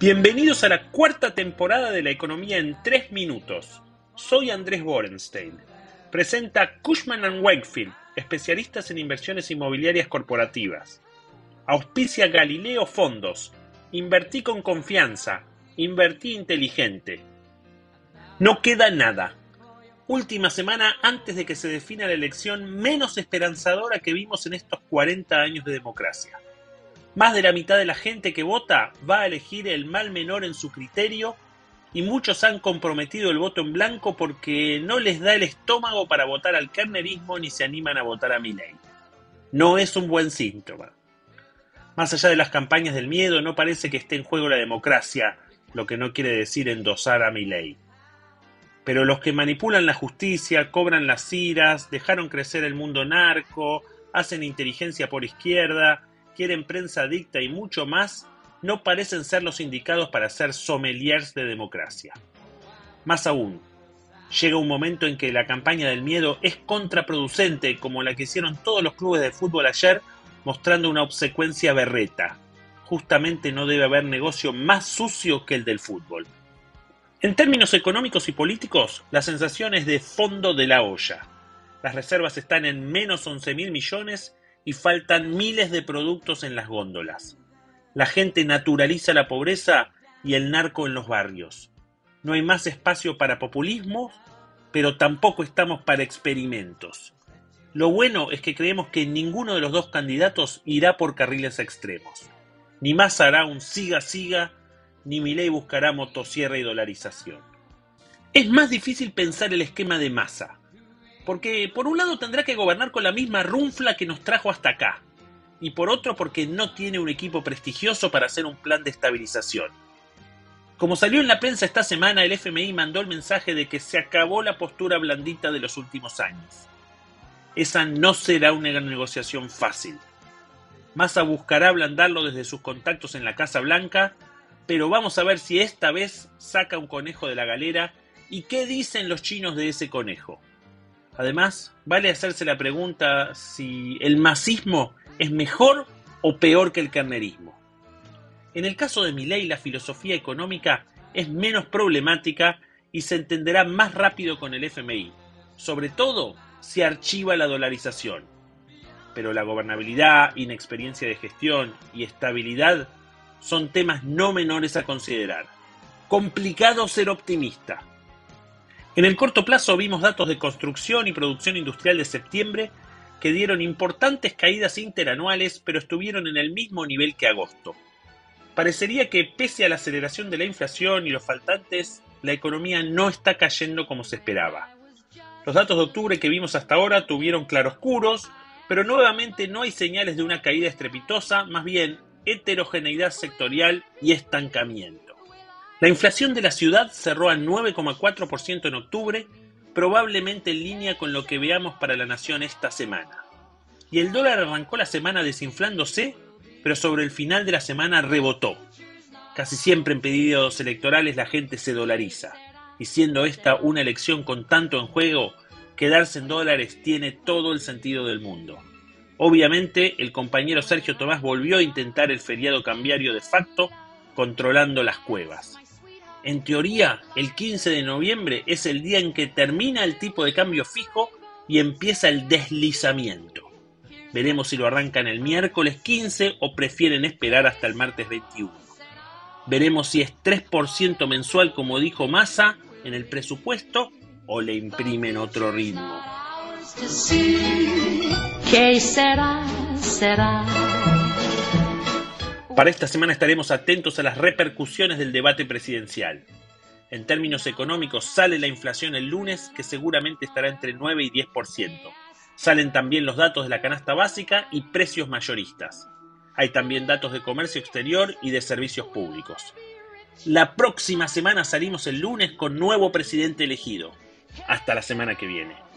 Bienvenidos a la cuarta temporada de la economía en tres minutos. Soy Andrés Borenstein. Presenta Cushman ⁇ Wakefield, especialistas en inversiones inmobiliarias corporativas. Auspicia Galileo Fondos. Invertí con confianza. Invertí inteligente. No queda nada. Última semana antes de que se defina la elección menos esperanzadora que vimos en estos 40 años de democracia. Más de la mitad de la gente que vota va a elegir el mal menor en su criterio y muchos han comprometido el voto en blanco porque no les da el estómago para votar al kernerismo ni se animan a votar a Milei. No es un buen síntoma. Más allá de las campañas del miedo, no parece que esté en juego la democracia, lo que no quiere decir endosar a Milei. Pero los que manipulan la justicia, cobran las iras, dejaron crecer el mundo narco, hacen inteligencia por izquierda, quieren prensa dicta y mucho más, no parecen ser los indicados para ser sommeliers de democracia. Más aún, llega un momento en que la campaña del miedo es contraproducente, como la que hicieron todos los clubes de fútbol ayer, mostrando una obsecuencia berreta. Justamente no debe haber negocio más sucio que el del fútbol. En términos económicos y políticos, la sensación es de fondo de la olla. Las reservas están en menos 11 mil millones y faltan miles de productos en las góndolas. La gente naturaliza la pobreza y el narco en los barrios. No hay más espacio para populismo, pero tampoco estamos para experimentos. Lo bueno es que creemos que ninguno de los dos candidatos irá por carriles extremos. Ni más hará un siga-siga, ni Milei buscará motosierra y dolarización. Es más difícil pensar el esquema de masa, porque por un lado tendrá que gobernar con la misma runfla que nos trajo hasta acá, y por otro porque no tiene un equipo prestigioso para hacer un plan de estabilización. Como salió en la prensa esta semana, el FMI mandó el mensaje de que se acabó la postura blandita de los últimos años. Esa no será una negociación fácil. Massa buscará ablandarlo desde sus contactos en la Casa Blanca, pero vamos a ver si esta vez saca un conejo de la galera y qué dicen los chinos de ese conejo. Además, vale hacerse la pregunta si el masismo es mejor o peor que el carnerismo. En el caso de Milley, la filosofía económica es menos problemática y se entenderá más rápido con el FMI, sobre todo si archiva la dolarización. Pero la gobernabilidad, inexperiencia de gestión y estabilidad son temas no menores a considerar. Complicado ser optimista, en el corto plazo vimos datos de construcción y producción industrial de septiembre que dieron importantes caídas interanuales, pero estuvieron en el mismo nivel que agosto. Parecería que pese a la aceleración de la inflación y los faltantes, la economía no está cayendo como se esperaba. Los datos de octubre que vimos hasta ahora tuvieron claroscuros, pero nuevamente no hay señales de una caída estrepitosa, más bien heterogeneidad sectorial y estancamiento. La inflación de la ciudad cerró al 9,4% en octubre, probablemente en línea con lo que veamos para la nación esta semana. Y el dólar arrancó la semana desinflándose, pero sobre el final de la semana rebotó. Casi siempre en pedidos electorales la gente se dolariza, y siendo esta una elección con tanto en juego, quedarse en dólares tiene todo el sentido del mundo. Obviamente, el compañero Sergio Tomás volvió a intentar el feriado cambiario de facto, controlando las cuevas. En teoría, el 15 de noviembre es el día en que termina el tipo de cambio fijo y empieza el deslizamiento. Veremos si lo arrancan el miércoles 15 o prefieren esperar hasta el martes 21. Veremos si es 3% mensual como dijo Massa en el presupuesto o le imprimen otro ritmo. ¿Qué será? Será. Para esta semana estaremos atentos a las repercusiones del debate presidencial. En términos económicos sale la inflación el lunes, que seguramente estará entre 9 y 10%. Salen también los datos de la canasta básica y precios mayoristas. Hay también datos de comercio exterior y de servicios públicos. La próxima semana salimos el lunes con nuevo presidente elegido. Hasta la semana que viene.